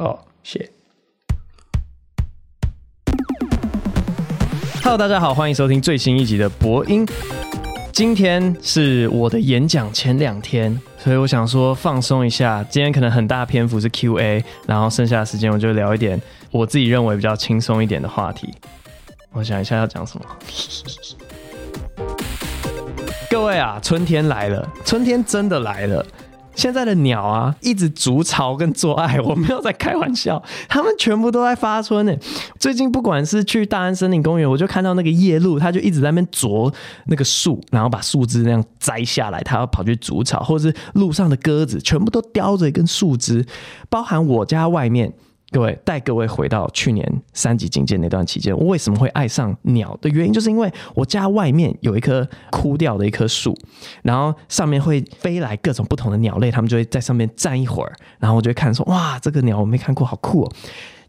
哦，谢。Hello，大家好，欢迎收听最新一集的博音。今天是我的演讲前两天，所以我想说放松一下。今天可能很大篇幅是 Q&A，然后剩下的时间我就聊一点我自己认为比较轻松一点的话题。我想一下要讲什么。各位啊，春天来了，春天真的来了。现在的鸟啊，一直筑巢跟做爱，我没有在开玩笑，它们全部都在发春呢。最近不管是去大安森林公园，我就看到那个夜鹭，它就一直在那边啄那个树，然后把树枝那样摘下来，它要跑去筑巢，或者是路上的鸽子，全部都叼着一根树枝，包含我家外面。各位，带各位回到去年三级警戒那段期间，我为什么会爱上鸟的原因，就是因为我家外面有一棵枯掉的一棵树，然后上面会飞来各种不同的鸟类，他们就会在上面站一会儿，然后我就会看说，哇，这个鸟我没看过，好酷哦。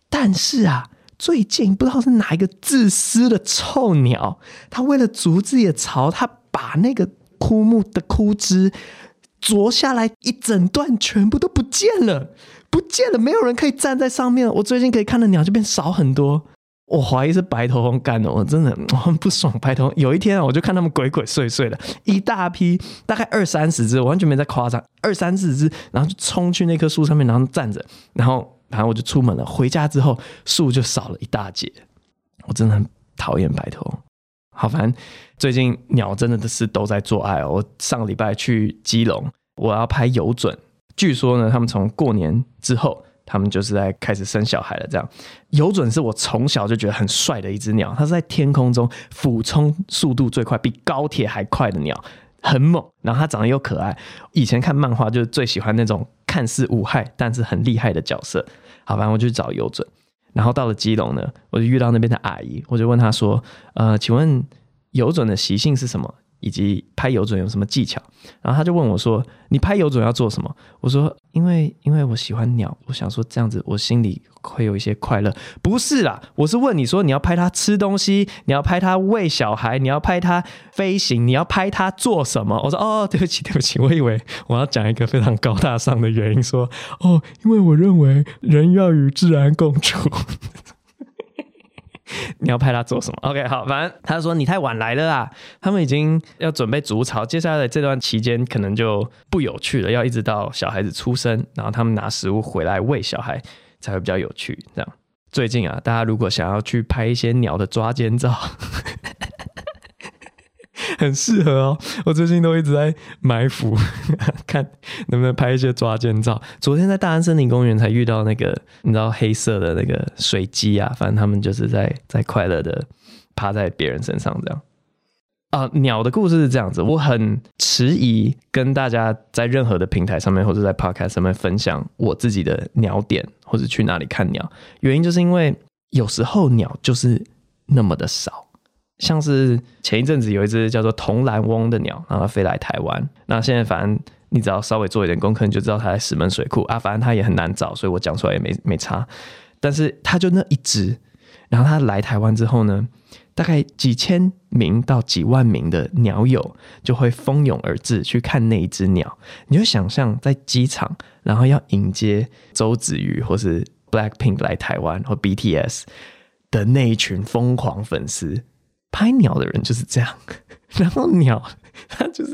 但是啊，最近不知道是哪一个自私的臭鸟，它为了筑自己的巢，它把那个枯木的枯枝啄下来一整段，全部都不见了。不见了，没有人可以站在上面。我最近可以看的鸟就变少很多。我怀疑是白头翁干的，我真的我很不爽。白头翁有一天啊，我就看他们鬼鬼祟祟的，一大批，大概二三十只，我完全没在夸张，二三十只，然后就冲去那棵树上面，然后站着，然后然后我就出门了。回家之后，树就少了一大截。我真的很讨厌白头翁。好烦，最近鸟真的都是都在做爱哦。我上个礼拜去基隆，我要拍有准。据说呢，他们从过年之后，他们就是在开始生小孩了。这样，有准是我从小就觉得很帅的一只鸟，它是在天空中俯冲速度最快，比高铁还快的鸟，很猛。然后它长得又可爱。以前看漫画就是最喜欢那种看似无害但是很厉害的角色。好，吧我就去找有准。然后到了基隆呢，我就遇到那边的阿姨，我就问她说：“呃，请问有准的习性是什么？”以及拍有准有什么技巧？然后他就问我说：“你拍有准要做什么？”我说：“因为因为我喜欢鸟，我想说这样子我心里会有一些快乐。”不是啦，我是问你说你要拍它吃东西，你要拍它喂小孩，你要拍它飞行，你要拍它做什么？我说：“哦，对不起，对不起，我以为我要讲一个非常高大上的原因，说哦，因为我认为人要与自然共处。” 你要拍他做什么？OK，好，反正他说你太晚来了啦，他们已经要准备筑巢，接下来这段期间可能就不有趣了，要一直到小孩子出生，然后他们拿食物回来喂小孩才会比较有趣。这样，最近啊，大家如果想要去拍一些鸟的抓奸照。很适合哦，我最近都一直在埋伏，看能不能拍一些抓奸照。昨天在大安森林公园才遇到那个，你知道黑色的那个水鸡啊，反正他们就是在在快乐的趴在别人身上这样。啊，鸟的故事是这样子，我很迟疑跟大家在任何的平台上面或者在 Podcast 上面分享我自己的鸟点或者去哪里看鸟，原因就是因为有时候鸟就是那么的少。像是前一阵子有一只叫做铜蓝翁的鸟，然后飞来台湾。那现在反正你只要稍微做一点功课，你就知道它在石门水库啊。反正它也很难找，所以我讲出来也没没差。但是它就那一只，然后它来台湾之后呢，大概几千名到几万名的鸟友就会蜂拥而至去看那一只鸟。你就想象在机场，然后要迎接周子瑜或是 Blackpink 来台湾或 BTS 的那一群疯狂粉丝。拍鸟的人就是这样，然后鸟它就是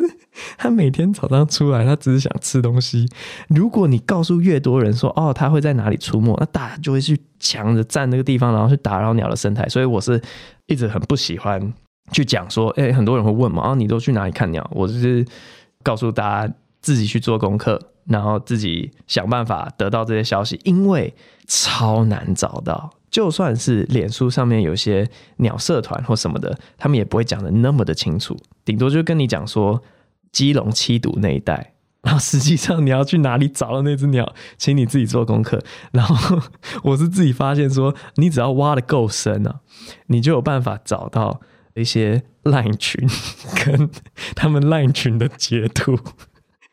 它每天早上出来，它只是想吃东西。如果你告诉越多人说哦，它会在哪里出没，那大家就会去抢着占那个地方，然后去打扰鸟的生态。所以我是一直很不喜欢去讲说，哎，很多人会问嘛，啊，你都去哪里看鸟？我就是告诉大家自己去做功课，然后自己想办法得到这些消息，因为超难找到。就算是脸书上面有些鸟社团或什么的，他们也不会讲的那么的清楚，顶多就跟你讲说基隆七堵那一带，然后实际上你要去哪里找到那只鸟，请你自己做功课。然后我是自己发现说，你只要挖得够深啊，你就有办法找到一些 烂群跟 他们烂群的截图。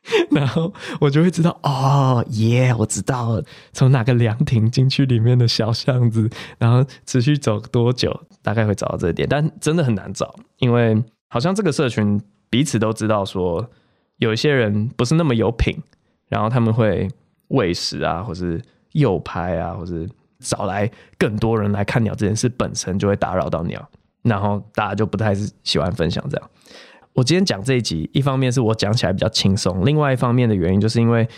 然后我就会知道哦，耶，我知道了，从哪个凉亭进去里面的小巷子，然后持续走多久，大概会找到这点，但真的很难找，因为好像这个社群彼此都知道说，有一些人不是那么有品，然后他们会喂食啊，或是诱拍啊，或是找来更多人来看鸟这件事本身就会打扰到鸟，然后大家就不太是喜欢分享这样。我今天讲这一集，一方面是我讲起来比较轻松，另外一方面的原因就是因为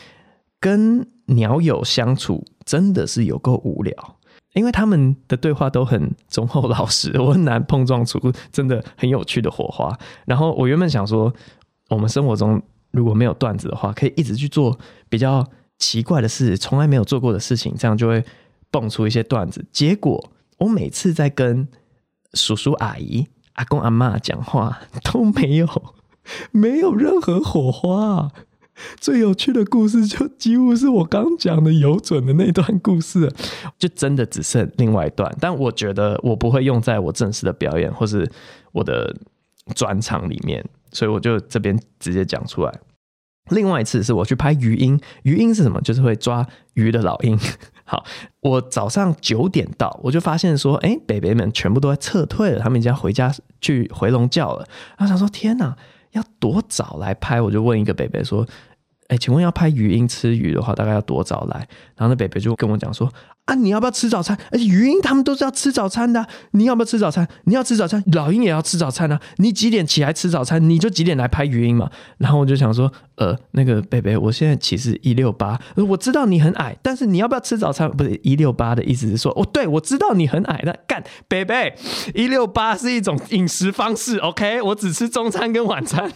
跟鸟友相处真的是有够无聊，因为他们的对话都很忠厚老实，我很难碰撞出真的很有趣的火花。然后我原本想说，我们生活中如果没有段子的话，可以一直去做比较奇怪的事，从来没有做过的事情，这样就会蹦出一些段子。结果我每次在跟叔叔阿姨，阿公阿妈讲话都没有，没有任何火花。最有趣的故事就几乎是我刚讲的有准的那段故事，就真的只剩另外一段。但我觉得我不会用在我正式的表演或是我的专场里面，所以我就这边直接讲出来。另外一次是我去拍鱼鹰，鱼鹰是什么？就是会抓鱼的老鹰。好，我早上九点到，我就发现说，哎，北北们全部都在撤退了，他们已经要回家去回笼觉了。然后想说，天哪，要多早来拍？我就问一个北北说，哎，请问要拍鱼鹰吃鱼的话，大概要多早来？然后那北北就跟我讲说。啊！你要不要吃早餐？而且语音他们都是要吃早餐的啊。你要不要吃早餐？你要吃早餐，老鹰也要吃早餐啊。你几点起来吃早餐？你就几点来拍语音嘛。然后我就想说，呃，那个贝贝，我现在其实 一六八，我知道你很矮，但是你要不要吃早餐？不是一六八的意思是说，哦，对，我知道你很矮，那干贝贝一六八是一种饮食方式，OK？我只吃中餐跟晚餐，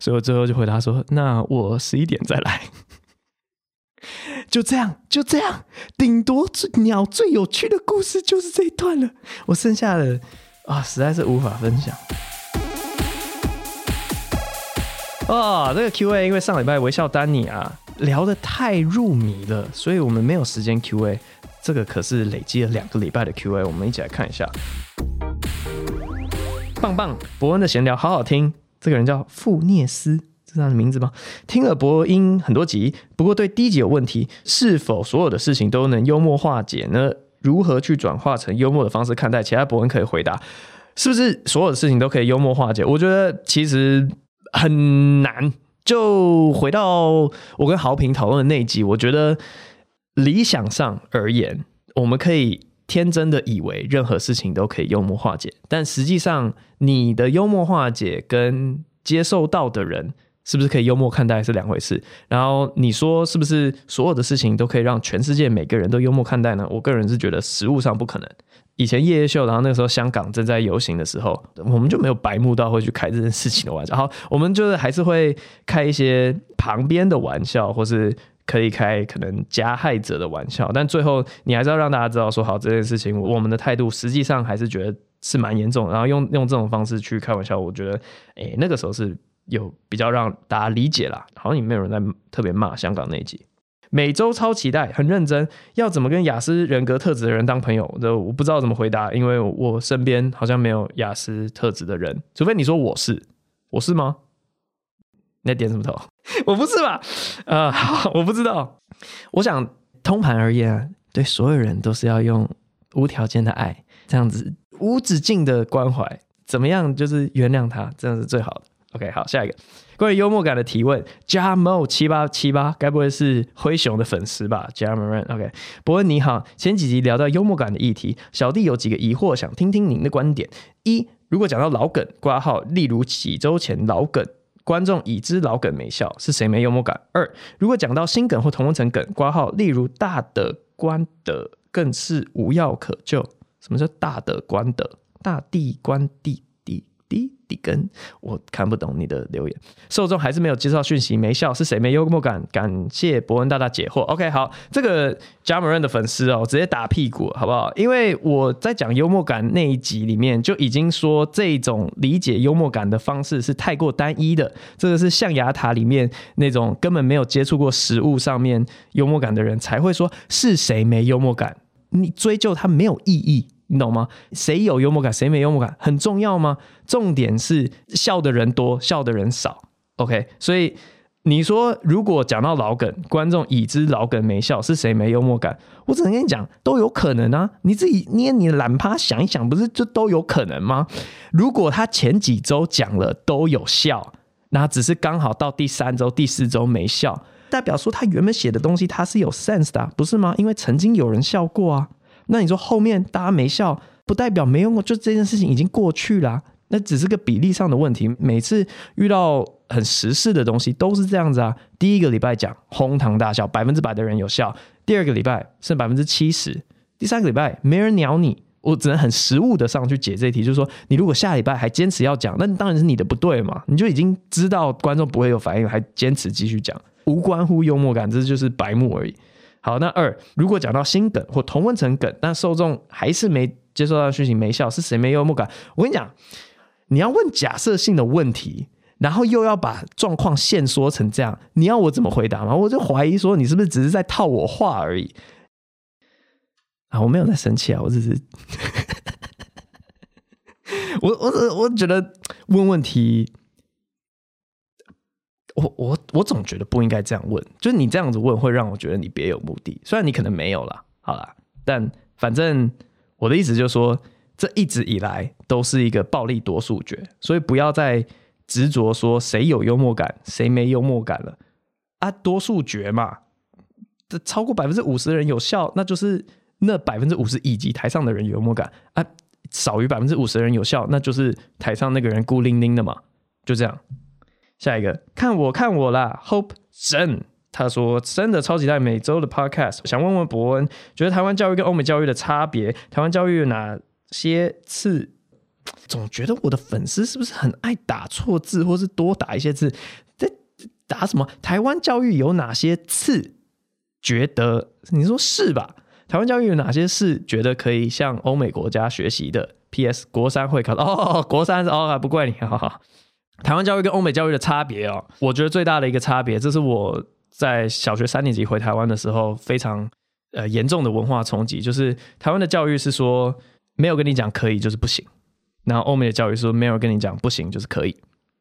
所以我最后就回答说，那我十一点再来。就这样，就这样，顶多最鸟最有趣的故事就是这一段了。我剩下的啊，实在是无法分享。哦，这个 Q&A 因为上礼拜微笑丹尼啊聊得太入迷了，所以我们没有时间 Q&A。这个可是累积了两个礼拜的 Q&A，我们一起来看一下。棒棒，伯恩的闲聊好好听。这个人叫傅涅斯。是他的名字吗？听了博音很多集，不过对第一集有问题：是否所有的事情都能幽默化解呢？如何去转化成幽默的方式看待？其他博恩可以回答，是不是所有的事情都可以幽默化解？我觉得其实很难。就回到我跟豪平讨论的那一集，我觉得理想上而言，我们可以天真的以为任何事情都可以幽默化解，但实际上你的幽默化解跟接受到的人。是不是可以幽默看待是两回事。然后你说是不是所有的事情都可以让全世界每个人都幽默看待呢？我个人是觉得实物上不可能。以前夜夜秀，然后那个时候香港正在游行的时候，我们就没有白目到会去开这件事情的玩笑。好，我们就是还是会开一些旁边的玩笑，或是可以开可能加害者的玩笑。但最后你还是要让大家知道说，好，这件事情我们的态度实际上还是觉得是蛮严重。然后用用这种方式去开玩笑，我觉得，哎，那个时候是。有比较让大家理解啦，好像也没有人在特别骂香港那一集。每周超期待，很认真，要怎么跟雅思人格特质的人当朋友？这我不知道怎么回答，因为我身边好像没有雅思特质的人，除非你说我是，我是吗？那点什么头？我不是吧？呃，我不知道。我想通盘而言，对所有人都是要用无条件的爱，这样子无止境的关怀，怎么样？就是原谅他，这样是最好的。OK，好，下一个关于幽默感的提问，Jamo 七八七八，该不会是灰熊的粉丝吧？Jamo，OK，博恩你好，前几集聊到幽默感的议题，小弟有几个疑惑，想听听您的观点。一，如果讲到老梗挂号，例如几周前老梗，观众已知老梗没笑，是谁没幽默感？二，如果讲到新梗或同温层梗挂号，例如大的官的更是无药可救。什么叫大的官的？大地官地。滴滴根，我看不懂你的留言。受众还是没有接受讯息，没笑是谁没幽默感？感谢博恩大大解惑。OK，好，这个 Jamaron 的粉丝哦，直接打屁股好不好？因为我在讲幽默感那一集里面就已经说，这种理解幽默感的方式是太过单一的。这个是象牙塔里面那种根本没有接触过实物上面幽默感的人才会说，是谁没幽默感？你追究它没有意义。你懂吗？谁有幽默感，谁没幽默感，很重要吗？重点是笑的人多，笑的人少。OK，所以你说如果讲到老梗，观众已知老梗没笑，是谁没幽默感？我只能跟你讲，都有可能啊。你自己捏你的懒趴想一想，不是就都有可能吗？如果他前几周讲了都有笑，那只是刚好到第三周、第四周没笑，代表说他原本写的东西他是有 sense 的，不是吗？因为曾经有人笑过啊。那你说后面大家没笑，不代表没用过，就这件事情已经过去了。那只是个比例上的问题。每次遇到很时事的东西都是这样子啊。第一个礼拜讲哄堂大笑，百分之百的人有笑；第二个礼拜剩百分之七十，第三个礼拜没人鸟你。我只能很实务的上去解这题，就是说，你如果下礼拜还坚持要讲，那当然是你的不对嘛。你就已经知道观众不会有反应，还坚持继续讲，无关乎幽默感，这就是白目而已。好，那二，如果讲到心梗或同温层梗，但受众还是没接受到讯息，没笑，是谁没幽默感？我跟你讲，你要问假设性的问题，然后又要把状况限缩成这样，你要我怎么回答吗？我就怀疑说，你是不是只是在套我话而已？啊，我没有在生气啊，我只是，我我我觉得问问题，我我我总觉得不应该这样问，就是你这样子问会让我觉得你别有目的，虽然你可能没有啦，好啦，但反正我的意思就是说，这一直以来都是一个暴力多数决，所以不要再执着说谁有幽默感，谁没幽默感了啊，多数决嘛，这超过百分之五十的人有效，那就是。那百分之五十以及台上的人幽默感啊，少于百分之五十的人有效，那就是台上那个人孤零零的嘛，就这样。下一个，看我看我啦，Hope 真他说真的超级爱每周的 Podcast，想问问伯恩，觉得台湾教育跟欧美教育的差别，台湾教育有哪些次？总觉得我的粉丝是不是很爱打错字，或是多打一些字？在打什么？台湾教育有哪些次？觉得你说是吧？台湾教育有哪些是觉得可以向欧美国家学习的？P.S. 国三会考哦，国三是哦，不怪你，哈哈。台湾教育跟欧美教育的差别哦，我觉得最大的一个差别，这是我在小学三年级回台湾的时候非常呃严重的文化冲击，就是台湾的教育是说没有跟你讲可以就是不行，然后欧美的教育是说没有跟你讲不行就是可以。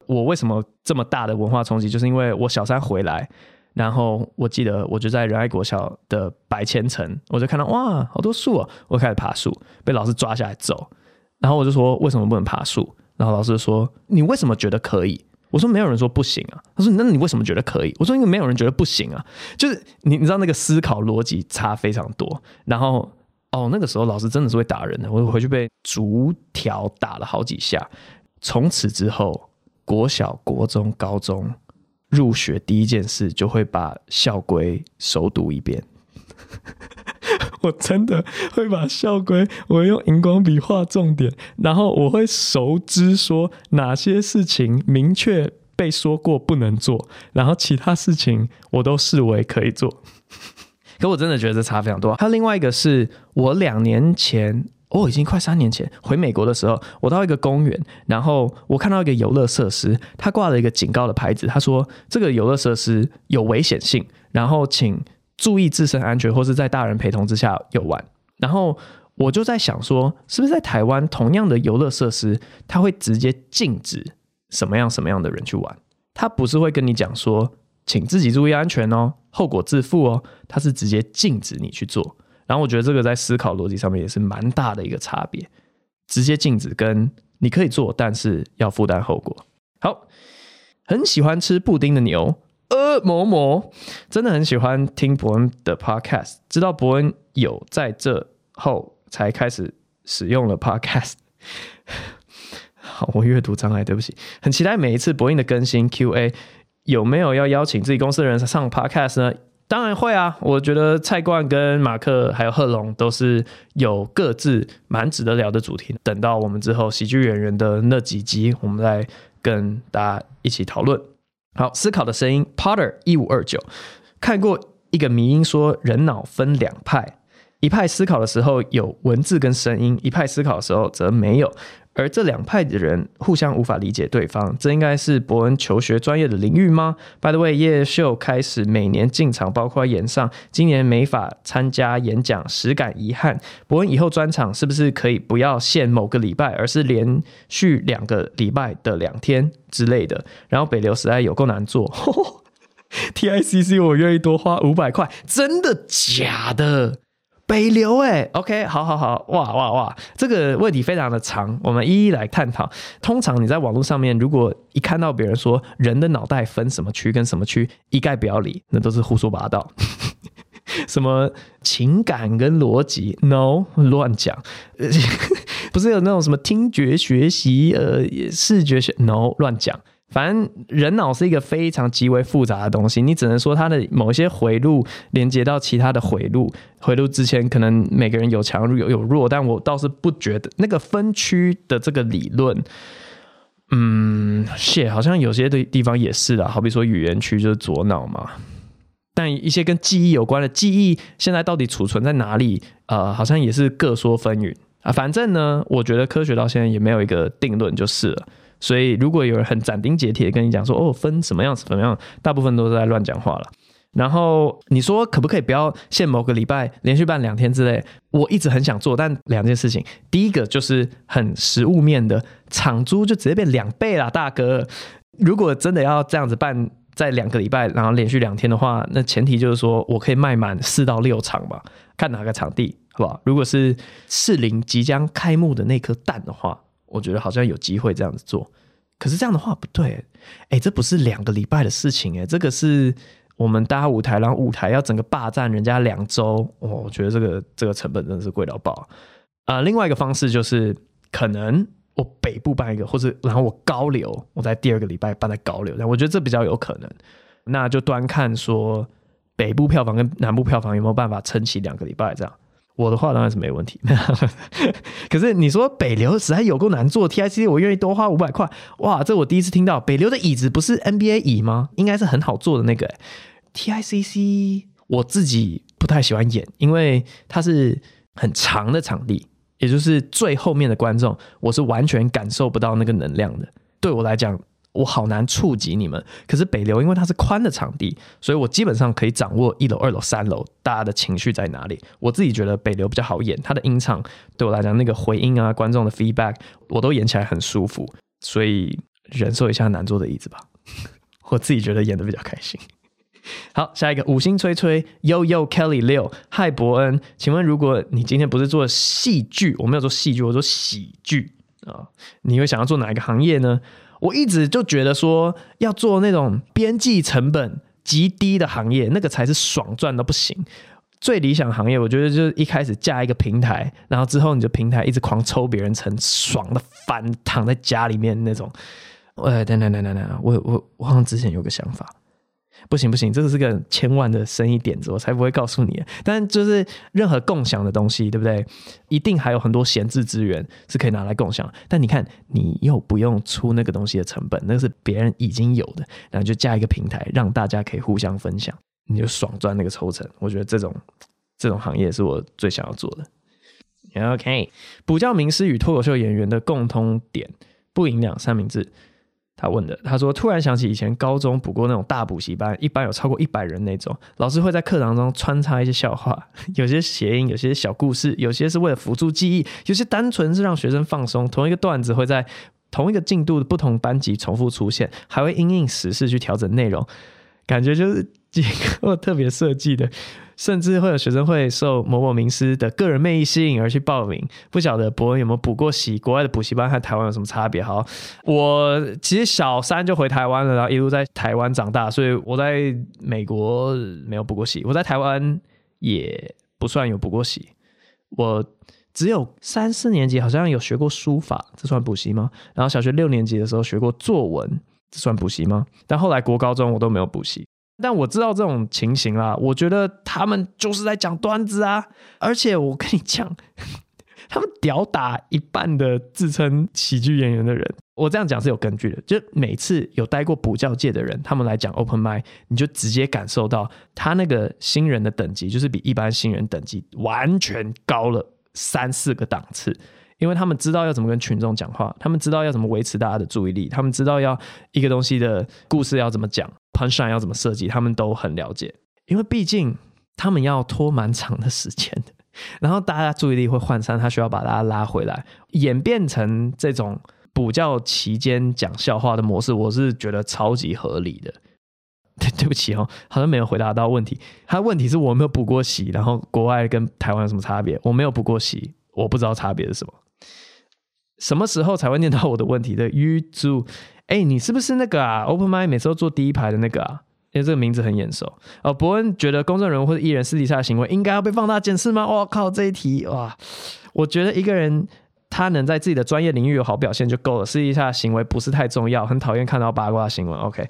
我为什么这么大的文化冲击？就是因为我小三回来。然后我记得，我就在仁爱国小的白千层，我就看到哇，好多树哦，我开始爬树，被老师抓下来揍。然后我就说，为什么不能爬树？然后老师说，你为什么觉得可以？我说没有人说不行啊。他说，那你为什么觉得可以？我说因为没有人觉得不行啊。就是你你知道那个思考逻辑差非常多。然后哦，那个时候老师真的是会打人的，我回去被竹条打了好几下。从此之后，国小、国中、高中。入学第一件事就会把校规熟读一遍，我真的会把校规，我用荧光笔画重点，然后我会熟知说哪些事情明确被说过不能做，然后其他事情我都视为可以做。可我真的觉得这差非常多。还有另外一个是我两年前。哦，已经快三年前回美国的时候，我到一个公园，然后我看到一个游乐设施，他挂了一个警告的牌子，他说这个游乐设施有危险性，然后请注意自身安全，或是在大人陪同之下游玩。然后我就在想说，是不是在台湾同样的游乐设施，他会直接禁止什么样什么样的人去玩？他不是会跟你讲说，请自己注意安全哦，后果自负哦，他是直接禁止你去做。然后我觉得这个在思考逻辑上面也是蛮大的一个差别，直接禁止跟你可以做，但是要负担后果。好，很喜欢吃布丁的牛，呃，某某真的很喜欢听伯恩的 podcast，知道伯恩有在这后才开始使用了 podcast。好，我阅读障碍，对不起。很期待每一次伯恩的更新 QA，有没有要邀请自己公司的人上 podcast 呢？当然会啊！我觉得蔡冠跟马克还有贺龙都是有各自蛮值得聊的主题。等到我们之后喜剧演员的那几集，我们再跟大家一起讨论。好，思考的声音，Potter 一五二九看过一个迷音说，人脑分两派，一派思考的时候有文字跟声音，一派思考的时候则没有。而这两派的人互相无法理解对方，这应该是伯恩求学专业的领域吗？By the way，夜夜秀开始每年进场，包括演上，今年没法参加演讲，实感遗憾。伯恩以后专场是不是可以不要限某个礼拜，而是连续两个礼拜的两天之类的？然后北流实在有够难做，TICC 我愿意多花五百块，真的假的？北流哎，OK，好好好，哇哇哇，这个问题非常的长，我们一一来探讨。通常你在网络上面，如果一看到别人说人的脑袋分什么区跟什么区，一概不要理，那都是胡说八道。什么情感跟逻辑？No，乱讲。不是有那种什么听觉学习，呃，视觉学？No，乱讲。反正人脑是一个非常极为复杂的东西，你只能说它的某些回路连接到其他的回路，回路之前可能每个人有强有有弱，但我倒是不觉得那个分区的这个理论，嗯，是好像有些的地方也是的，好比说语言区就是左脑嘛，但一些跟记忆有关的记忆，现在到底储存在哪里？呃，好像也是各说纷纭啊。反正呢，我觉得科学到现在也没有一个定论就是了。所以，如果有人很斩钉截铁的跟你讲说，哦，分什么样子，怎么样，大部分都是在乱讲话了。然后你说可不可以不要限某个礼拜连续办两天之类？我一直很想做，但两件事情，第一个就是很实物面的，场租就直接变两倍了，大哥。如果真的要这样子办，在两个礼拜，然后连续两天的话，那前提就是说我可以卖满四到六场吧，看哪个场地，好不好？如果是士林即将开幕的那颗蛋的话。我觉得好像有机会这样子做，可是这样的话不对，哎，这不是两个礼拜的事情，哎，这个是我们搭舞台，然后舞台要整个霸占人家两周，哦，我觉得这个这个成本真的是贵到爆啊！呃，另外一个方式就是，可能我北部办一个，或者然后我高流，我在第二个礼拜办在高流，但我觉得这比较有可能，那就端看说北部票房跟南部票房有没有办法撑起两个礼拜这样。我的话当然是没问题，可是你说北流实在有够难做，TICC 我愿意多花五百块，哇，这我第一次听到，北流的椅子不是 NBA 椅吗？应该是很好做的那个。TICC 我自己不太喜欢演，因为它是很长的场地，也就是最后面的观众，我是完全感受不到那个能量的，对我来讲。我好难触及你们，可是北流因为它是宽的场地，所以我基本上可以掌握一楼、二楼、三楼大家的情绪在哪里。我自己觉得北流比较好演，它的音场对我来讲那个回音啊、观众的 feedback 我都演起来很舒服，所以忍受一下难坐的椅子吧。我自己觉得演得比较开心。好，下一个五星吹吹，Yo Yo Kelly 六，嗨伯恩，请问如果你今天不是做戏剧，我没有做戏剧，我做喜剧啊，你会想要做哪一个行业呢？我一直就觉得说，要做那种边际成本极低的行业，那个才是爽赚到不行。最理想行业，我觉得就是一开始架一个平台，然后之后你就平台一直狂抽别人成，爽的翻，躺在家里面那种。哎，等等等等等，我我我好像之前有个想法。不行不行，这个是个千万的生意点子，我才不会告诉你。但就是任何共享的东西，对不对？一定还有很多闲置资源是可以拿来共享。但你看，你又不用出那个东西的成本，那是别人已经有的，然后就加一个平台，让大家可以互相分享，你就爽赚那个抽成。我觉得这种这种行业是我最想要做的。OK，补教名师与脱口秀演员的共通点，不营养三明治。他问的，他说突然想起以前高中补过那种大补习班，一般有超过一百人那种，老师会在课堂中穿插一些笑话，有些谐音，有些小故事，有些是为了辅助记忆，有些单纯是让学生放松。同一个段子会在同一个进度的不同班级重复出现，还会因应时事去调整内容，感觉就是几个特别设计的。甚至会有学生会受某某名师的个人魅力吸引而去报名。不晓得伯恩有没有补过习？国外的补习班和台湾有什么差别？好，我其实小三就回台湾了，然后一路在台湾长大，所以我在美国没有补过习。我在台湾也不算有补过习。我只有三四年级好像有学过书法，这算补习吗？然后小学六年级的时候学过作文，这算补习吗？但后来国高中我都没有补习。但我知道这种情形啦，我觉得他们就是在讲段子啊，而且我跟你讲，他们屌打一半的自称喜剧演员的人，我这样讲是有根据的。就每次有待过补教界的人，他们来讲 open mic，你就直接感受到他那个新人的等级，就是比一般新人等级完全高了三四个档次。因为他们知道要怎么跟群众讲话，他们知道要怎么维持大家的注意力，他们知道要一个东西的故事要怎么讲，punchline 要怎么设计，他们都很了解。因为毕竟他们要拖蛮长的时间的，然后大家注意力会涣散，他需要把大家拉回来，演变成这种补教期间讲笑话的模式，我是觉得超级合理的。对对不起哦，好像没有回答到问题。他的问题是我没有补过习，然后国外跟台湾有什么差别？我没有补过习，我不知道差别是什么。什么时候才会念到我的问题的？玉珠，哎，你是不是那个啊？Open Mind 每次都坐第一排的那个啊？因为这个名字很眼熟。哦，伯恩觉得公众人物或者艺人私底下的行为应该要被放大检视吗？我靠，这一题哇！我觉得一个人他能在自己的专业领域有好表现就够了，私底下的行为不是太重要。很讨厌看到八卦新闻。OK，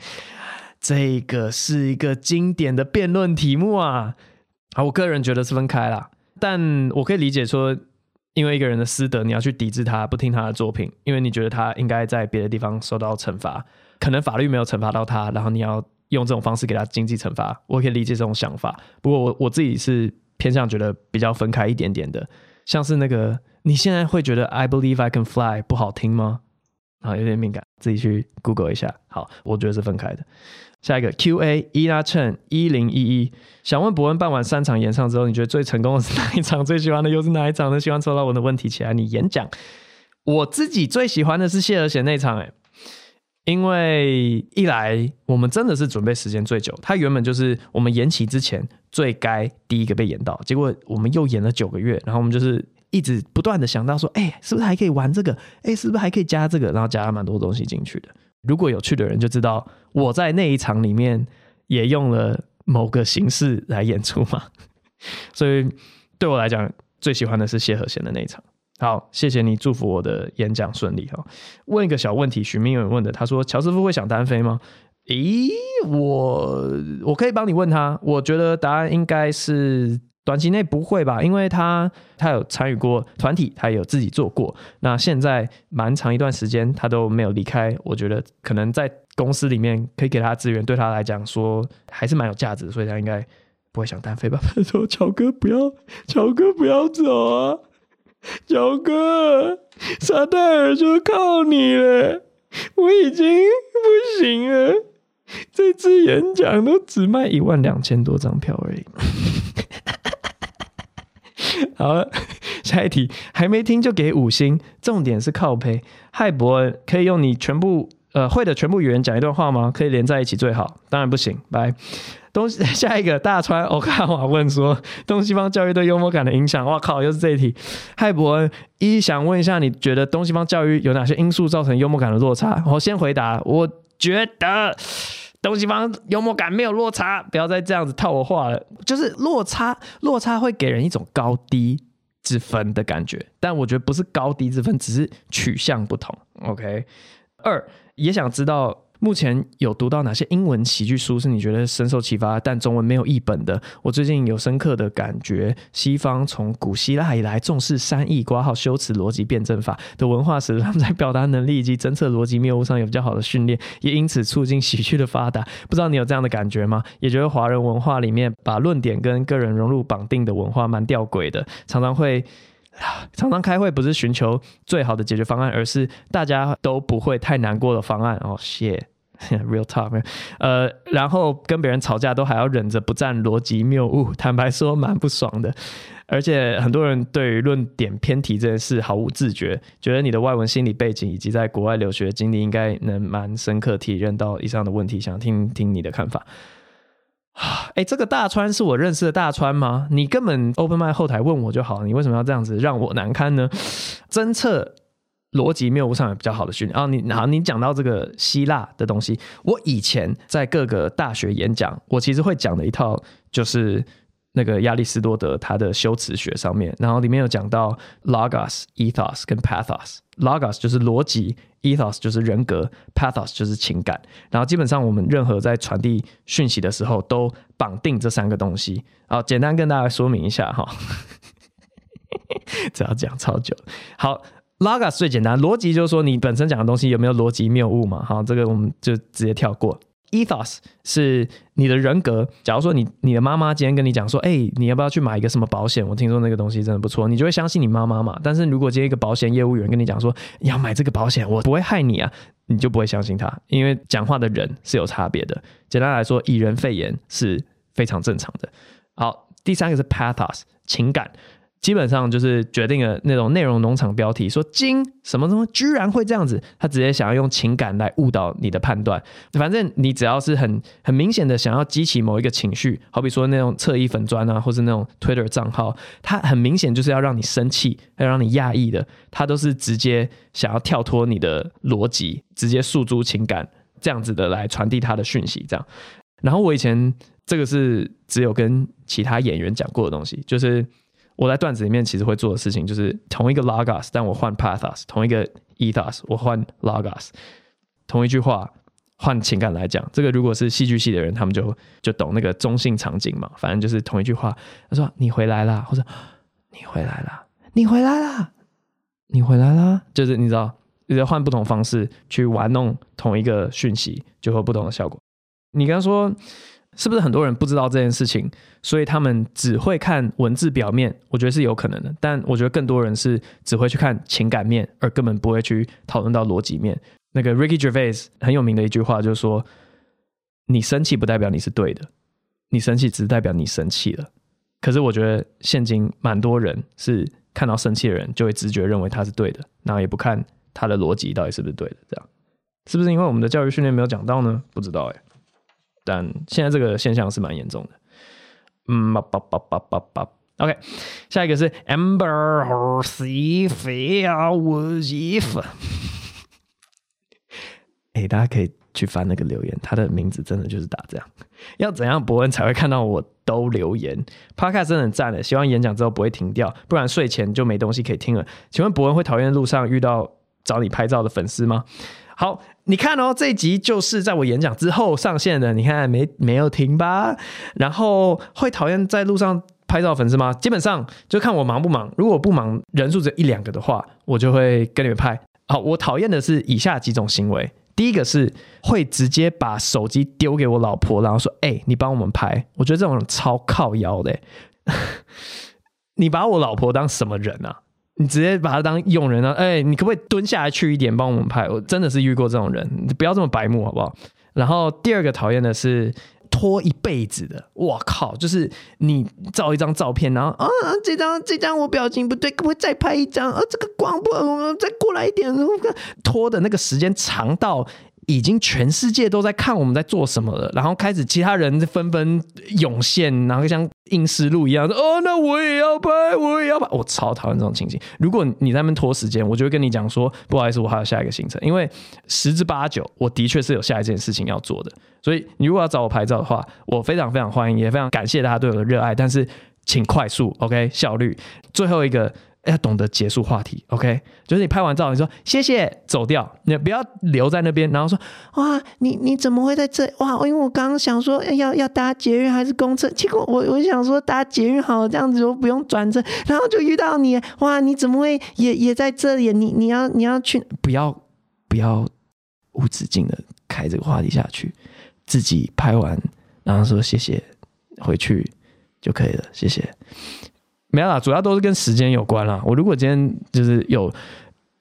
这个是一个经典的辩论题目啊。好，我个人觉得是分开啦，但我可以理解说。因为一个人的私德，你要去抵制他，不听他的作品，因为你觉得他应该在别的地方受到惩罚，可能法律没有惩罚到他，然后你要用这种方式给他经济惩罚，我可以理解这种想法。不过我我自己是偏向觉得比较分开一点点的，像是那个你现在会觉得 I believe I can fly 不好听吗？啊，有点敏感，自己去 Google 一下。好，我觉得是分开的。下一个 Q A 伊拉趁一零一一，想问伯恩办完三场演唱之后，你觉得最成功的是哪一场？最喜欢的又是哪一场呢？希望抽到我的问题起来，你演讲。我自己最喜欢的是谢和弦那场，哎，因为一来我们真的是准备时间最久，他原本就是我们延期之前最该第一个被演到，结果我们又演了九个月，然后我们就是一直不断的想到说，哎，是不是还可以玩这个？哎，是不是还可以加这个？然后加了蛮多东西进去的。如果有去的人就知道，我在那一场里面也用了某个形式来演出嘛，所以对我来讲最喜欢的是谢和弦的那一场。好，谢谢你祝福我的演讲顺利哈。问一个小问题，许明远问的，他说乔师傅会想单飞吗？咦，我我可以帮你问他，我觉得答案应该是。短期内不会吧，因为他他有参与过团体，他也有自己做过。那现在蛮长一段时间他都没有离开，我觉得可能在公司里面可以给他资源，对他来讲说还是蛮有价值，所以他应该不会想单飞吧。他 说：“乔哥不要，乔哥不要走啊，乔哥，撒戴尔就靠你了，我已经不行了，这次演讲都只卖一万两千多张票而已。” 好，下一题还没听就给五星，重点是靠背。嗨，伯恩，可以用你全部呃会的全部语言讲一段话吗？可以连在一起最好，当然不行。拜。东西 下一个大川欧卡瓦问说，东西方教育对幽默感的影响。哇靠，又是这一题。嗨，伯恩，一想问一下，你觉得东西方教育有哪些因素造成幽默感的落差？我先回答，我觉得。东西方幽默感没有落差，不要再这样子套我话了。就是落差，落差会给人一种高低之分的感觉，但我觉得不是高低之分，只是取向不同。OK，二也想知道。目前有读到哪些英文喜剧书是你觉得深受启发，但中文没有译本的？我最近有深刻的感觉，西方从古希腊以来重视三义、括号修辞、逻辑辩证法的文化时，他们在表达能力以及侦测逻辑谬误上有比较好的训练，也因此促进喜剧的发达。不知道你有这样的感觉吗？也觉得华人文化里面把论点跟个人融入绑定的文化蛮吊诡的，常常会。常常开会不是寻求最好的解决方案，而是大家都不会太难过的方案。哦，shit，real talk，呃，然后跟别人吵架都还要忍着不占逻辑谬误，坦白说蛮不爽的。而且很多人对于论点偏题这件事毫无自觉，觉得你的外文心理背景以及在国外留学经历应该能蛮深刻体认到以上的问题，想听听你的看法。哎，这个大川是我认识的大川吗？你根本 Open m i 后台问我就好，你为什么要这样子让我难堪呢？侦测逻辑谬误上有比较好的训练啊。你好，你讲到这个希腊的东西，我以前在各个大学演讲，我其实会讲的一套就是那个亚里士多德他的修辞学上面，然后里面有讲到 logos、ethos 跟 pathos。logos 就是逻辑。Ethos 就是人格，Pathos 就是情感，然后基本上我们任何在传递讯息的时候都绑定这三个东西。好，简单跟大家说明一下哈，这要讲超久。好，Logos 最简单，逻辑就是说你本身讲的东西有没有逻辑谬误嘛？好，这个我们就直接跳过。Ethos 是你的人格。假如说你你的妈妈今天跟你讲说，哎、你要不要去买一个什么保险？我听说那个东西真的不错，你就会相信你妈妈嘛。但是如果接一个保险业务员跟你讲说，你要买这个保险，我不会害你啊，你就不会相信他，因为讲话的人是有差别的。简单来说，以人肺言是非常正常的。好，第三个是 Pathos 情感。基本上就是决定了那种内容农场标题说“金什么什么居然会这样子”，他直接想要用情感来误导你的判断。反正你只要是很很明显的想要激起某一个情绪，好比说那种侧翼粉砖啊，或是那种 Twitter 账号，他很明显就是要让你生气，要让你压抑的，他都是直接想要跳脱你的逻辑，直接诉诸情感这样子的来传递他的讯息。这样，然后我以前这个是只有跟其他演员讲过的东西，就是。我在段子里面其实会做的事情就是同一个 logos，但我换 pathos；同一个 ethos，我换 logos。同一句话换情感来讲，这个如果是戏剧系的人，他们就就懂那个中性场景嘛。反正就是同一句话，他说你回来啦，或者你回来啦，你回来啦，你回来啦，就是你知道，你在换不同方式去玩弄同一个讯息，就会有不同的效果。你刚刚说。是不是很多人不知道这件事情，所以他们只会看文字表面？我觉得是有可能的，但我觉得更多人是只会去看情感面，而根本不会去讨论到逻辑面。那个 Ricky Gervais 很有名的一句话就是说：“你生气不代表你是对的，你生气只是代表你生气了。”可是我觉得现今蛮多人是看到生气的人就会直觉认为他是对的，然后也不看他的逻辑到底是不是对的。这样是不是因为我们的教育训练没有讲到呢？不知道哎、但现在这个现象是蛮严重的。嗯，叭叭叭叭叭叭。OK，下一个是 Amber Heard。哎，大家可以去翻那个留言，他的名字真的就是打这样。要怎样博恩才会看到我都留言？Podcast 真的很赞的，希望演讲之后不会停掉，不然睡前就没东西可以听了。请问博恩会讨厌路上遇到找你拍照的粉丝吗？好，你看哦，这一集就是在我演讲之后上线的。你看没没有停吧？然后会讨厌在路上拍照粉丝吗？基本上就看我忙不忙。如果不忙，人数只有一两个的话，我就会跟你们拍。好，我讨厌的是以下几种行为。第一个是会直接把手机丢给我老婆，然后说：“哎，你帮我们拍。”我觉得这种人超靠腰的。你把我老婆当什么人啊？你直接把他当佣人啊？哎、你可不可以蹲下来去一点帮我们拍？我真的是遇过这种人，你不要这么白目好不好？然后第二个讨厌的是拖一辈子的，我靠，就是你照一张照片，然后啊这张这张我表情不对，可不可以再拍一张？啊这个光不，再过来一点，拖的那个时间长到。已经全世界都在看我们在做什么了，然后开始其他人纷纷涌现，然后像硬思路一样：“哦，那我也要拍，我也要拍。”我超讨厌这种情形。如果你在那边拖时间，我就会跟你讲说：“不好意思，我还有下一个行程。”因为十之八九，我的确是有下一件事情要做的。所以你如果要找我拍照的话，我非常非常欢迎，也非常感谢大家对我的热爱。但是请快速，OK，效率。最后一个。要懂得结束话题，OK？就是你拍完照，你说谢谢，走掉，你不要留在那边，然后说哇，你你怎么会在这？哇，因为我刚刚想说要要搭捷运还是公车，结果我我想说搭捷运好了，这样子我不用转车，然后就遇到你，哇，你怎么会也也在这里？你你要你要去？不要不要无止境的开这个话题下去，自己拍完，然后说谢谢，回去就可以了，谢谢。没有啦，主要都是跟时间有关啦。我如果今天就是有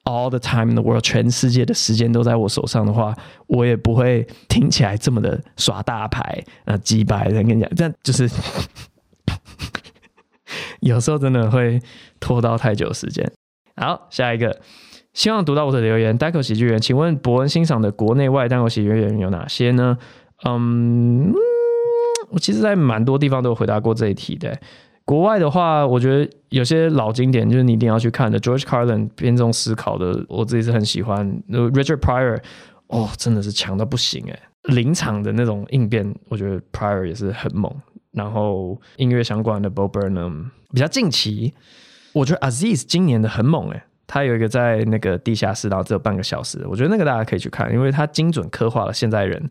all the time in the world，全世界的时间都在我手上的话，我也不会听起来这么的耍大牌啊，几百。人跟你讲，这样就是 有时候真的会拖到太久时间。好，下一个，希望读到我的留言。单口喜剧人，请问博恩欣赏的国内外单口喜剧人有哪些呢？嗯，我其实在蛮多地方都有回答过这一题的。国外的话，我觉得有些老经典就是你一定要去看的。George Carlin 偏重思考的，我自己是很喜欢。Richard Pryor，哦，真的是强到不行哎！临场的那种应变，我觉得 Pryor 也是很猛。然后音乐相关的 Bob Burnham，比较近期，我觉得 Aziz 今年的很猛哎，他有一个在那个地下室，然后只有半个小时，我觉得那个大家可以去看，因为他精准刻画了现在人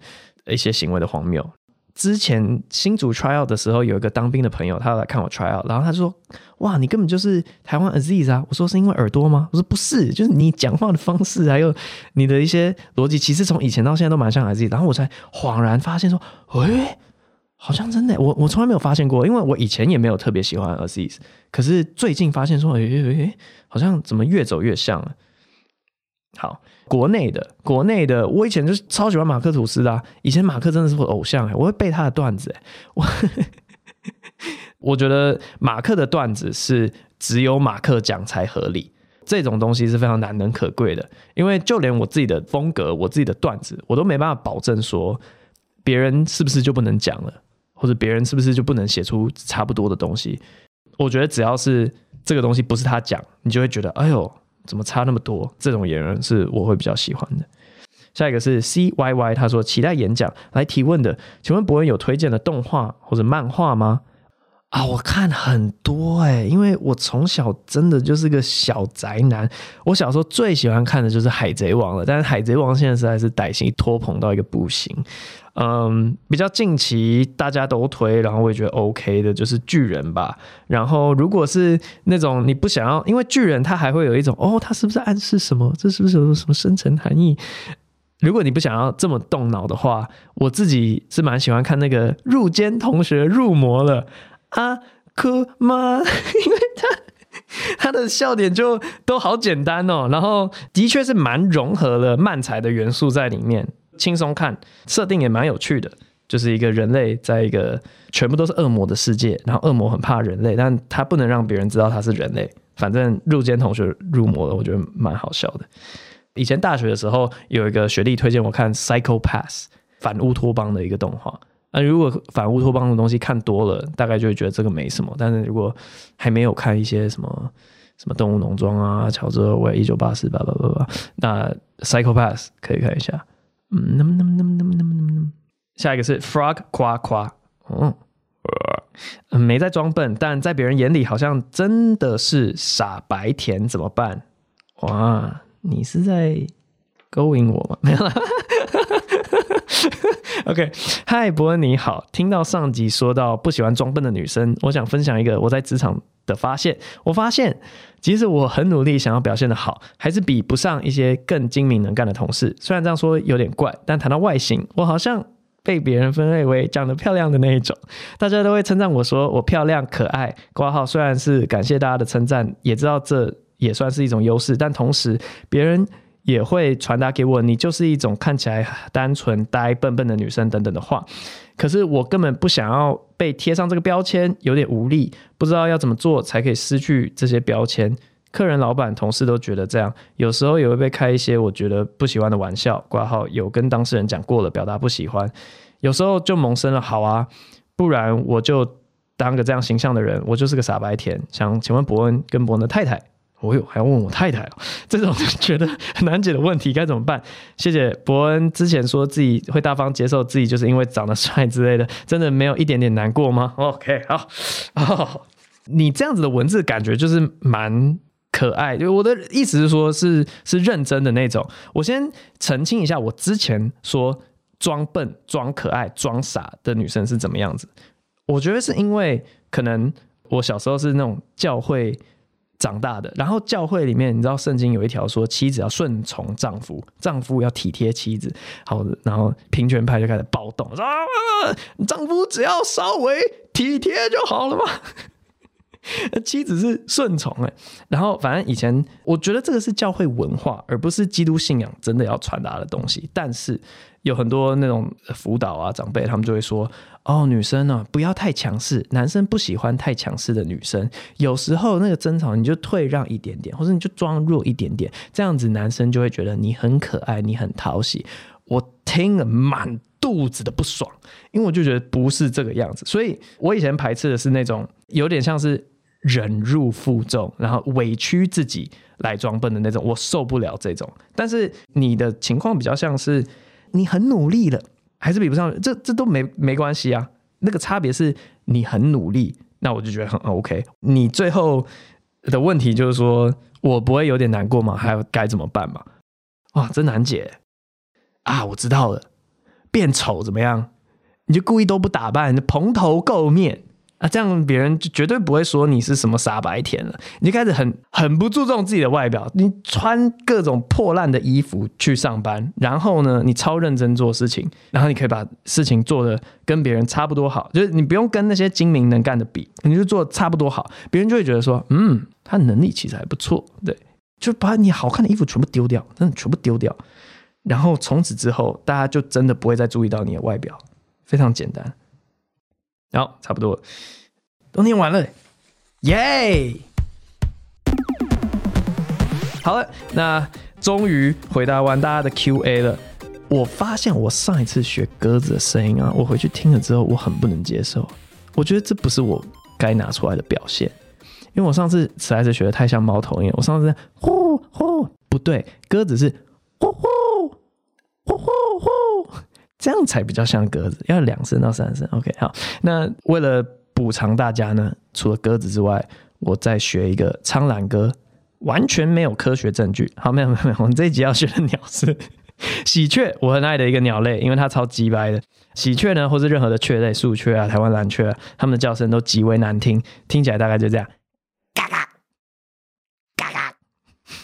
一些行为的荒谬。之前新竹 try out 的时候，有一个当兵的朋友，他来看我 try out，然后他就说：“哇，你根本就是台湾 Aziz 啊！”我说：“是因为耳朵吗？”我说：“不是，就是你讲话的方式，还有你的一些逻辑，其实从以前到现在都蛮像 Aziz。”然后我才恍然发现说：“诶，好像真的，我我从来没有发现过，因为我以前也没有特别喜欢 Aziz，可是最近发现说：‘诶诶诶，好像怎么越走越像了。’好。”国内的，国内的，我以前就是超喜欢马克吐斯的啊。以前马克真的是我偶像哎，我会背他的段子哎。我 我觉得马克的段子是只有马克讲才合理，这种东西是非常难能可贵的。因为就连我自己的风格、我自己的段子，我都没办法保证说别人是不是就不能讲了，或者别人是不是就不能写出差不多的东西。我觉得只要是这个东西不是他讲，你就会觉得哎呦，怎么差那么多？这种演员是我会比较喜欢的。下一个是 C Y Y，他说期待演讲来提问的，请问博文有推荐的动画或者漫画吗？啊，我看很多哎、因为我从小真的就是个小宅男，我小时候最喜欢看的就是海贼王了，但是海贼王现在实在是歹戏拖棚到一个不行。嗯，比较近期大家都推，然后我也觉得 OK 的，就是巨人吧。然后如果是那种你不想要，因为巨人他还会有一种哦，他是不是暗示什么？这是不是有什么深层含义？如果你不想要这么动脑的话，我自己是蛮喜欢看那个入间同学入魔了啊，哭吗？因为他他的笑点就都好简单哦，然后的确是蛮融合了漫才的元素在里面，轻松看，设定也蛮有趣的，就是一个人类在一个全部都是恶魔的世界，然后恶魔很怕人类，但他不能让别人知道他是人类。反正入间同学入魔了，我觉得蛮好笑的。以前大学的时候，有一个学弟推荐我看《Psycho-Pass》反乌托邦的一个动画。那如果反乌托邦的东西看多了，大概就会觉得这个没什么。但是如果还没有看一些什么什么动物农庄啊、乔治欧威、一九八四八八八八，那《Psycho-Pass》可以看一下。嗯，那么那么那么那么那么那么，下一个是 Frog 夸夸，嗯，没在装笨，但在别人眼里好像真的是傻白甜，怎么办？哇！你是在勾引我吗？没有啦。OK，嗨，伯恩你好。听到上集说到不喜欢装笨的女生，我想分享一个我在职场的发现。我发现，即使我很努力想要表现得好，还是比不上一些更精明能干的同事。虽然这样说有点怪，但谈到外形，我好像被别人分类为长得漂亮的那一种。大家都会称赞我说我漂亮可爱。括号虽然是感谢大家的称赞，也知道这。也算是一种优势，但同时别人也会传达给我，你就是一种看起来单纯、呆、笨笨的女生等等的话。可是我根本不想要被贴上这个标签，有点无力，不知道要怎么做才可以失去这些标签。客人、老板、同事都觉得这样，有时候也会被开一些我觉得不喜欢的玩笑。挂号有跟当事人讲过了，表达不喜欢，有时候就萌生了好啊，不然我就当个这样形象的人，我就是个傻白甜。想请问伯恩跟伯恩的太太。我有还要问我太太哦，这种觉得很难解的问题该怎么办？谢谢伯恩之前说自己会大方接受自己就是因为长得帅之类的，真的没有一点点难过吗？OK，好，你这样子的文字感觉就是蛮可爱。就我的意思是说，是是认真的那种。我先澄清一下，我之前说装笨、装可爱、装傻的女生是怎么样子？我觉得是因为可能我小时候是那种教会。长大的，然后教会里面，你知道圣经有一条说，妻子要顺从丈夫，丈夫要体贴妻子。好，然后平权派就开始暴动，说、啊、丈夫只要稍微体贴就好了嘛。妻子是顺从哎，然后反正以前我觉得这个是教会文化，而不是基督信仰真的要传达的东西。但是有很多那种辅导啊长辈，他们就会说。哦，女生呢、啊，不要太强势，男生不喜欢太强势的女生。有时候那个争吵，你就退让一点点，或者你就装弱一点点，这样子男生就会觉得你很可爱，你很讨喜。我听了满肚子的不爽，因为我就觉得不是这个样子。所以我以前排斥的是那种有点像是忍辱负重，然后委屈自己来装笨的那种，我受不了这种。但是你的情况比较像是你很努力了。还是比不上，这这都没没关系啊。那个差别是你很努力，那我就觉得很 OK。你最后的问题就是说我不会有点难过吗？还有该怎么办吗？哇，真难解啊！我知道了，变丑怎么样？你就故意都不打扮，蓬头垢面。啊，这样别人就绝对不会说你是什么傻白甜了。你就开始很很不注重自己的外表，你穿各种破烂的衣服去上班，然后呢，你超认真做事情，然后你可以把事情做的跟别人差不多好，就是你不用跟那些精明能干的比，你就做差不多好，别人就会觉得说，嗯，他能力其实还不错，对，就把你好看的衣服全部丢掉，真的全部丢掉，然后从此之后，大家就真的不会再注意到你的外表，非常简单。好，差不多。都念完了，耶！好了，那终于回答完大家的 Q&A 了。我发现我上一次学鸽子的声音啊，我回去听了之后，我很不能接受。我觉得这不是我该拿出来的表现，因为我上次实在是学的太像猫头鹰。我上次呼呼不对，鸽子是呼呼呼呼呼，这样才比较像鸽子，要两声到三声。OK，好，那为了补偿大家呢，除了鸽子之外，我再学一个苍兰歌，完全没有科学证据。好，没有没有没有，我们这一集要学的鸟是。喜鹊，我很爱的一个鸟类，因为它超鸡掰的。喜鹊呢，或是任何的雀类，树雀啊、台湾蓝雀啊，它们的叫声都极为难听，听起来大概就这样，嘎嘎嘎嘎。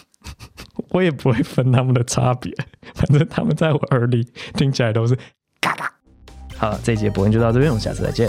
我也不会分它们的差别，反正他们在我耳里听起来都是嘎嘎。好，这一集的播音就到这边，我们下次再见。